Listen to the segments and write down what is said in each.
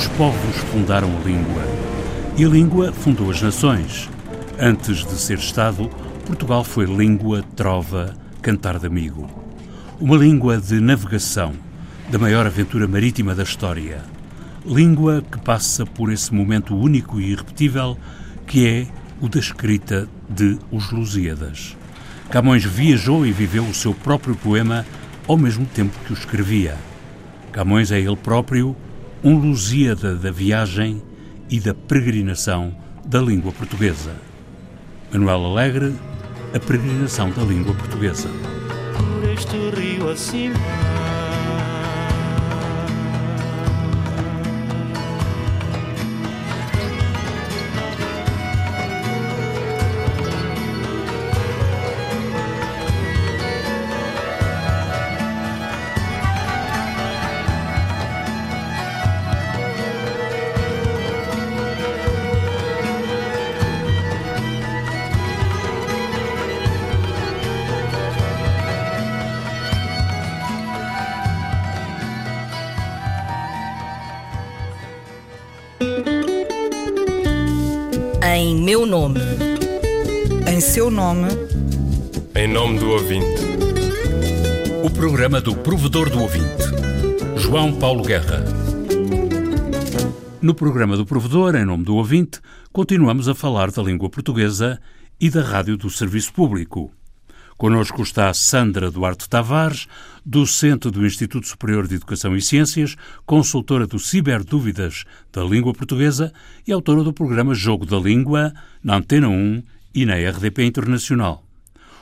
Os povos fundaram a língua e a língua fundou as nações. Antes de ser Estado, Portugal foi língua, trova, cantar de amigo. Uma língua de navegação, da maior aventura marítima da história. Língua que passa por esse momento único e irrepetível que é o da escrita de Os Lusíadas. Camões viajou e viveu o seu próprio poema ao mesmo tempo que o escrevia. Camões é ele próprio um Lusíada da viagem e da peregrinação da língua portuguesa. Manuel Alegre, a peregrinação da língua portuguesa. Por este rio acima nome. Em seu nome. Em nome do ouvinte. O programa do provedor do ouvinte. João Paulo Guerra. No programa do provedor, em nome do ouvinte, continuamos a falar da língua portuguesa e da rádio do serviço público. Conosco está Sandra Duarte Tavares, docente do Instituto Superior de Educação e Ciências, consultora do Ciberdúvidas da Língua Portuguesa e autora do programa Jogo da Língua na Antena 1 e na RDP Internacional.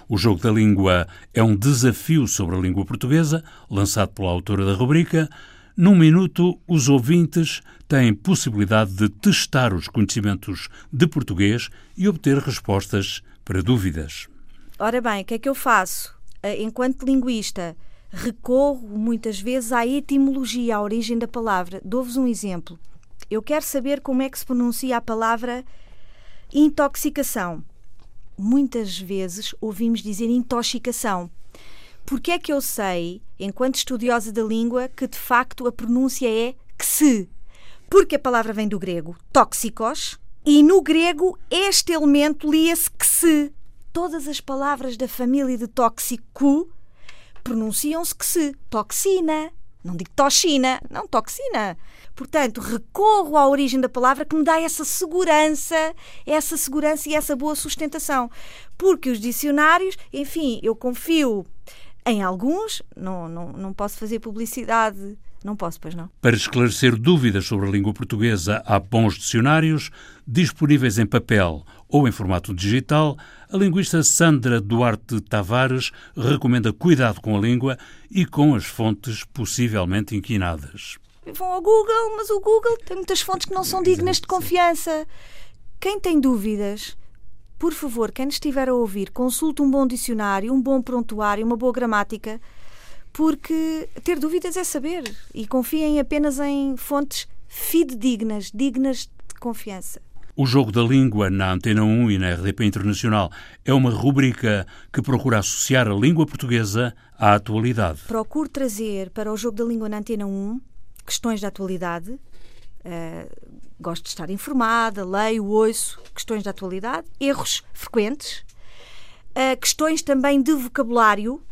O Jogo da Língua é um desafio sobre a língua portuguesa, lançado pela autora da rubrica. Num minuto, os ouvintes têm possibilidade de testar os conhecimentos de português e obter respostas para dúvidas. Ora bem, o que é que eu faço? Eh, enquanto linguista, recorro muitas vezes à etimologia, à origem da palavra. Dou-vos um exemplo. Eu quero saber como é que se pronuncia a palavra intoxicação. Muitas vezes ouvimos dizer intoxicação. Porque é que eu sei, enquanto estudiosa da língua, que de facto a pronúncia é que se? Porque a palavra vem do grego tóxicos e no grego este elemento lia-se que se todas as palavras da família de tóxico pronunciam-se que se. Toxina. Não digo toxina, não toxina. Portanto, recorro à origem da palavra que me dá essa segurança, essa segurança e essa boa sustentação. Porque os dicionários, enfim, eu confio em alguns, não, não, não posso fazer publicidade não posso, pois não. Para esclarecer dúvidas sobre a língua portuguesa, há bons dicionários disponíveis em papel ou em formato digital. A linguista Sandra Duarte Tavares recomenda cuidado com a língua e com as fontes possivelmente inquinadas. Vão ao Google, mas o Google tem muitas fontes que não são dignas de confiança. Quem tem dúvidas, por favor, quem estiver a ouvir, consulte um bom dicionário, um bom prontuário, uma boa gramática porque ter dúvidas é saber e confiem apenas em fontes fidedignas, dignas de confiança. O Jogo da Língua na Antena 1 e na RDP Internacional é uma rubrica que procura associar a língua portuguesa à atualidade. Procuro trazer para o Jogo da Língua na Antena 1 questões da atualidade. Uh, gosto de estar informada, leio, ouço questões da atualidade, erros frequentes, uh, questões também de vocabulário,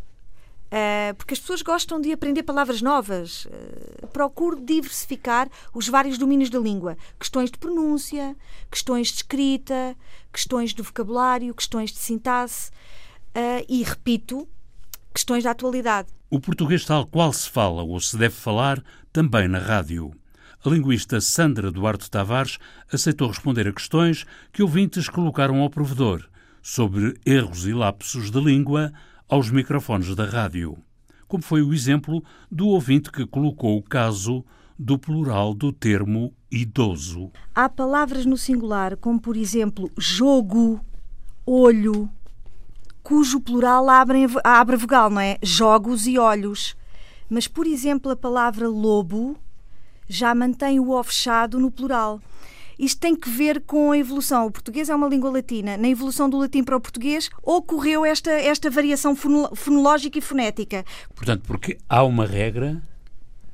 Uh, porque as pessoas gostam de aprender palavras novas. Uh, procuro diversificar os vários domínios da língua: questões de pronúncia, questões de escrita, questões de vocabulário, questões de sintaxe uh, e, repito, questões da atualidade. O português tal qual se fala ou se deve falar também na rádio. A linguista Sandra Duarte Tavares aceitou responder a questões que ouvintes colocaram ao provedor sobre erros e lapsos de língua aos microfones da rádio, como foi o exemplo do ouvinte que colocou o caso do plural do termo idoso. Há palavras no singular, como por exemplo jogo, olho, cujo plural abre, abre vogal, não é? Jogos e olhos. Mas, por exemplo, a palavra lobo já mantém o O fechado no plural. Isto tem que ver com a evolução. O português é uma língua latina. Na evolução do latim para o português ocorreu esta, esta variação fonológica e fonética. Portanto, porque há uma regra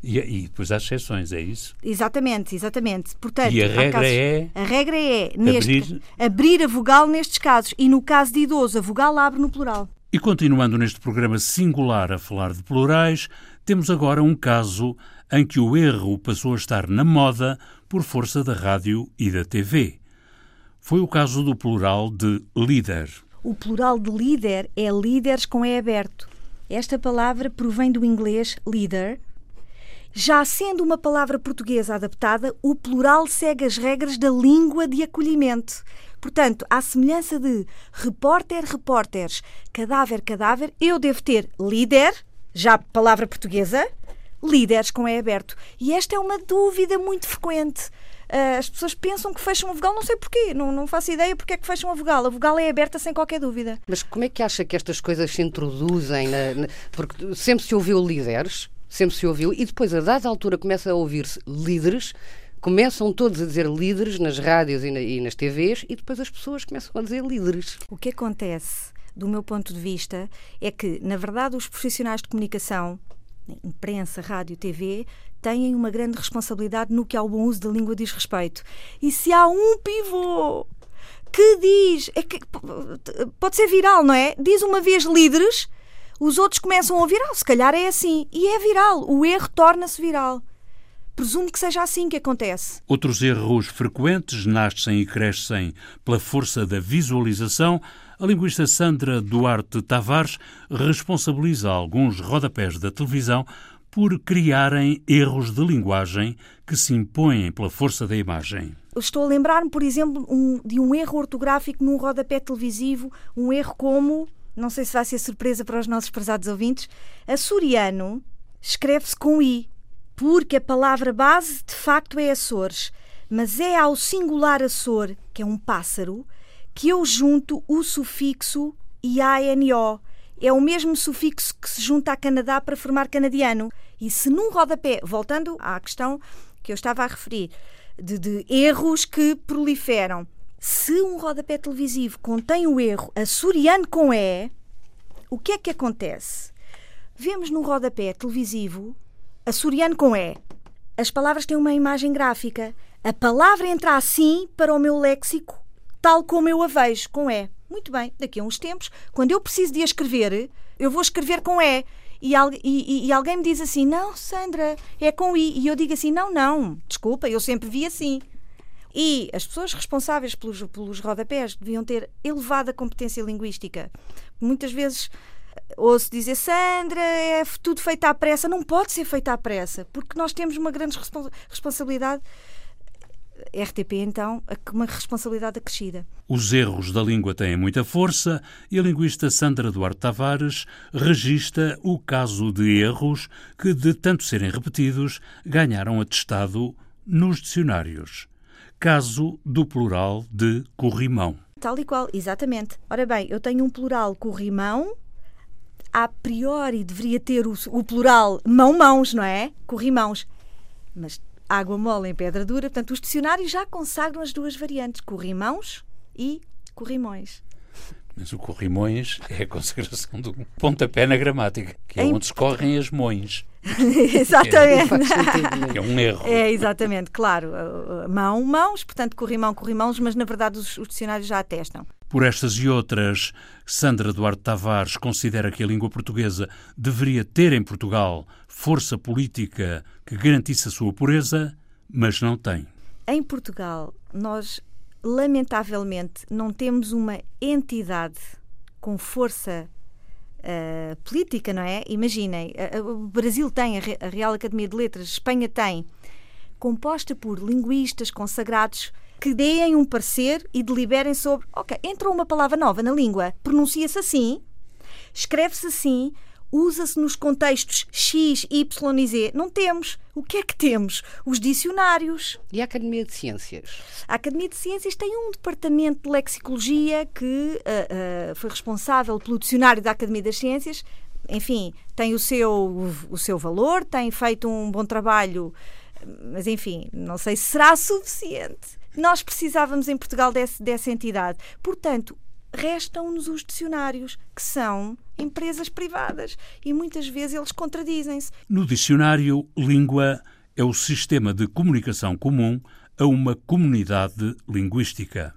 E, e depois há exceções, é isso? Exatamente, exatamente. Portanto, E a regra casos- é A regra é neste, abrir- abrir a vogal nestes casos. E no caso de idoso, a vogal abre no plural. E continuando neste programa singular a falar de plurais, temos agora um caso em que o erro passou a estar na moda por força da rádio e da TV. Foi o caso do plural de líder. O plural de líder é líderes com E aberto. Esta palavra provém do inglês leader. Já sendo uma palavra portuguesa adaptada, o plural segue as regras da língua de acolhimento. Portanto, à semelhança de repórter, repórteres, cadáver, cadáver, eu devo ter líder, já palavra portuguesa, líderes com E aberto. E esta é uma dúvida muito frequente. Ah, As pessoas pensam que fecham a vogal, não sei porquê, não, não faço ideia porque é que fecham a vogal. A vogal é aberta sem qualquer dúvida. Mas como é que acha que estas coisas se introduzem? na- na- porque sempre se ouviu líderes, sempre se ouviu, e depois, a dada altura, começa a ouvir-se líderes, começam todos a dizer líderes nas rádios e, na- e nas TVs, e depois as pessoas começam a dizer líderes. O que acontece, do meu ponto de vista, é que, na verdade, os profissionais de comunicação, imprensa, rádio, TV, têm uma grande responsabilidade no que ao bom uso da língua diz respeito. E se há um pivô que diz, é que pode ser viral, não é? Diz uma vez líderes, os outros começam a ouvir, ah, se calhar é assim. E é viral. O erro torna-se viral. Presumo que seja assim que acontece. Outros erros frequentes nascem e crescem pela força da visualização. A linguista Sandra Duarte Tavares responsabiliza alguns rodapés da televisão por criarem erros de linguagem que se impõem pela força da imagem. Estou a lembrar-me, por exemplo, um- de um erro ortográfico num rodapé televisivo, um erro como, não sei se vai ser surpresa para os nossos prezados ouvintes, açoriano escreve-se com I, porque a palavra base de facto é Açores, mas é ao singular Açor, que é um pássaro, que eu junto o sufixo IANO. É o mesmo sufixo que se junta a Canadá para formar canadiano. E se num rodapé, voltando à questão que eu estava a referir, de, de erros que proliferam, se um rodapé televisivo contém o erro açoriano com E, o que é que acontece? Vemos num rodapé televisivo açoriano com E. As palavras têm uma imagem gráfica. A palavra entra assim para o meu léxico, tal como eu a vejo, com E. Muito bem, daqui a uns tempos, quando eu preciso de a escrever, eu vou escrever com E. E, e- e- alguém me diz assim: Não, Sandra, é com I. E eu digo assim: Não, não, desculpa, eu sempre vi assim. E as pessoas responsáveis pelos, pelos rodapés deviam ter elevada competência linguística. Muitas vezes eh, ouço dizer Sandra, é tudo feito à pressa. Não pode ser feito à pressa, porque nós temos uma grande respons- responsabilidade. RTP, então, uma responsabilidade acrescida. Os erros da língua têm muita força e a linguista Sandra Duarte Tavares registra o caso de erros que, de tanto serem repetidos, ganharam atestado nos dicionários. Caso do plural de corrimão. Tal e qual, exatamente. Ora bem, eu tenho um plural corrimão, a priori deveria ter o, o plural mão-mãos, não é? Corrimãos. Mas água mole em pedra dura, portanto, os dicionários já consagram as duas variantes, corrimãos e corrimões. Mas o corrimões é a consagração do pontapé na gramática, que é onde escorrem as mões, exatamente. Faz sentido. que é um erro. É, exatamente, claro. Uh, Mão, mãos, portanto, corrimão, corrimãos, mas na verdade os, os dicionários já atestam. Por estas e outras, Sandra Duarte Tavares considera que a língua portuguesa deveria ter em Portugal força política que garantisse a sua pureza, mas não tem. Em Portugal, nós lamentavelmente não temos uma entidade com força ah, política, não é? Imaginem, a- a- o Brasil tem a Real Academia de Letras, Espanha tem, composta por linguistas consagrados que deem um parecer e deliberem sobre, ok, entrou uma palavra nova na língua, pronuncia-se assim, escreve-se assim, usa-se nos contextos X, Y e Z. Não temos. O que é que temos? Os dicionários. E a Academia de Ciências? A Academia de Ciências tem um departamento de lexicologia que ah, ah, foi responsável pelo dicionário da Academia das Ciências. Enfim, tem o seu, o seu valor, tem feito um bom trabalho, mas enfim, não sei se será suficiente. Nós precisávamos em Portugal desse, dessa entidade. Portanto, restam-nos os dicionários, que são empresas privadas e muitas vezes eles contradizem-se. No dicionário, língua é o sistema de comunicação comum a uma comunidade linguística.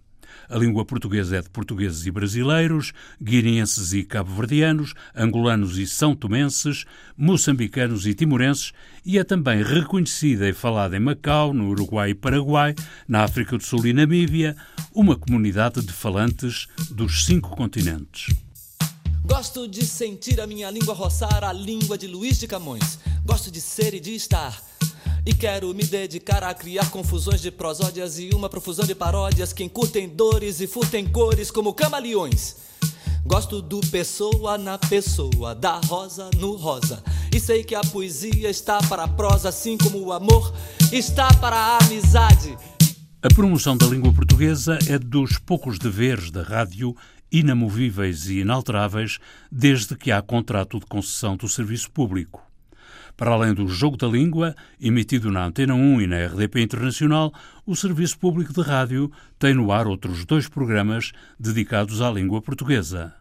A língua portuguesa é de portugueses e brasileiros, guineenses e cabo-verdianos, angolanos e são tomenses, moçambicanos e timorenses e é também reconhecida e falada em Macau, no Uruguai e Paraguai, na África do Sul e Namíbia, uma comunidade de falantes dos cinco continentes. Gosto de sentir a minha língua roçar a língua de Luiz de Camões. Gosto de ser e de estar e quero me dedicar a criar confusões de prosódias e uma profusão de paródias que encurtem dores e furtem cores como camaleões. Gosto do pessoa na pessoa, da rosa no rosa. E sei que a poesia está para a prosa, assim como o amor está para a amizade. A promoção da língua portuguesa é dos poucos deveres da rádio inamovíveis e inalteráveis desde que há contrato de concessão do serviço público. Para além do Jogo da Língua, emitido na Antena 1 e na RDP Internacional, o Serviço Público de Rádio tem no ar outros dois programas dedicados à língua portuguesa.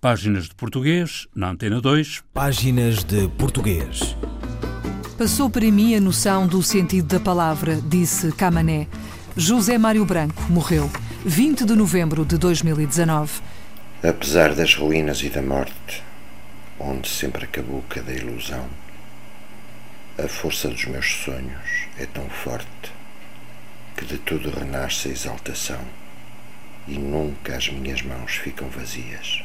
Páginas de Português, na Antena 2. Páginas de Português. Passou para mim a noção do sentido da palavra, disse Camané. José Mário Branco morreu, 20 de novembro de 2019. Apesar das ruínas e da morte, onde sempre acabou cada ilusão, a força dos meus sonhos é tão forte que de tudo renasce a exaltação e nunca as minhas mãos ficam vazias.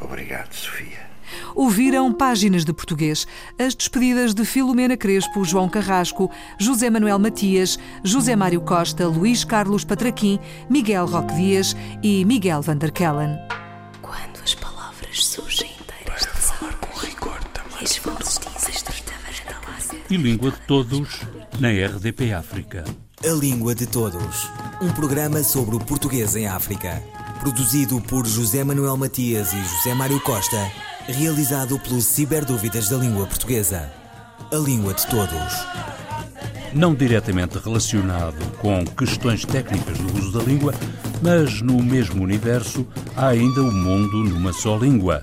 Obrigado, Sofia. Ouviram páginas de português, as despedidas de Filomena Crespo, João Carrasco, José Manuel Matias, José Mário Costa, Luís Carlos Patraquim, Miguel Roque Dias e Miguel Vanderkellen. E Língua de Todos na RDP África. A Língua de Todos. Um programa sobre o português em África. Produzido por José Manuel Matias e José Mário Costa. Realizado pelos Ciberdúvidas da Língua Portuguesa. A Língua de Todos. Não diretamente relacionado com questões técnicas do uso da língua, mas no mesmo universo há ainda o mundo numa só língua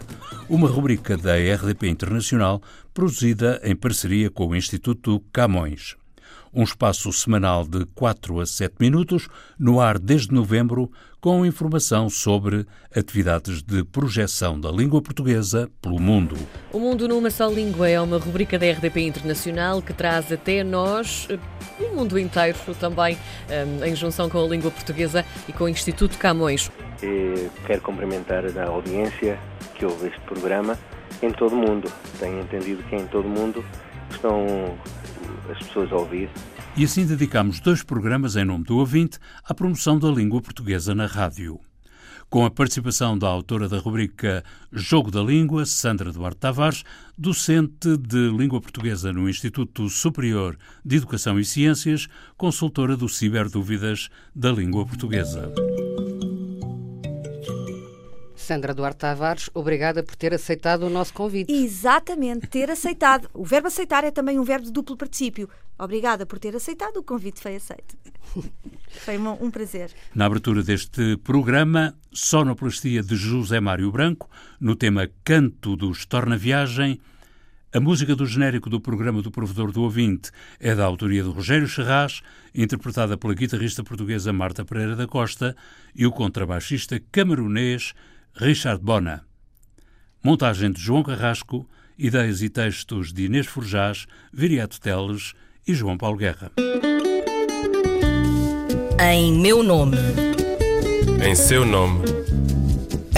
uma rubrica da RDP Internacional produzida em parceria com o Instituto Camões. Um espaço semanal de 4 a 7 minutos, no ar desde novembro, com informação sobre atividades de projeção da língua portuguesa pelo mundo. O Mundo numa Só Língua é uma rubrica da RDP Internacional que traz até nós eh, o mundo inteiro, também eh, em junção com a língua portuguesa e com o Instituto Camões. E quero cumprimentar a audiência que ouve este programa em todo o mundo. Tenho entendido que em todo o mundo estão as pessoas a ouvir. E assim dedicamos dois programas em nome do ouvinte à promoção da língua portuguesa na rádio. Com a participação da autora da rubrica Jogo da Língua, Sandra Duarte Tavares, docente de língua portuguesa no Instituto Superior de Educação e Ciências, consultora do Ciberdúvidas da Língua Portuguesa. Sandra Duarte Tavares, obrigada por ter aceitado o nosso convite. Exatamente, ter aceitado. O verbo aceitar é também um verbo de duplo particípio. Obrigada por ter aceitado, o convite foi aceito. Foi um, prazer. Na abertura deste programa, sonoplastia de José Mário Branco, no tema Canto dos Torna Viagem. A música do genérico do programa do Provedor do Ouvinte é da autoria de Rogério Serraz, interpretada pela guitarrista portuguesa Marta Pereira da Costa e o contrabaixista camerunês Richard Bona. Montagem de João Carrasco, ideias e textos de Inês Forjás, Viriato Teles e João Paulo Guerra. Em meu nome. Em seu nome.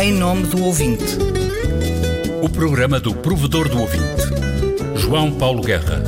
Em nome do ouvinte. O programa do provedor do ouvinte. João Paulo Guerra.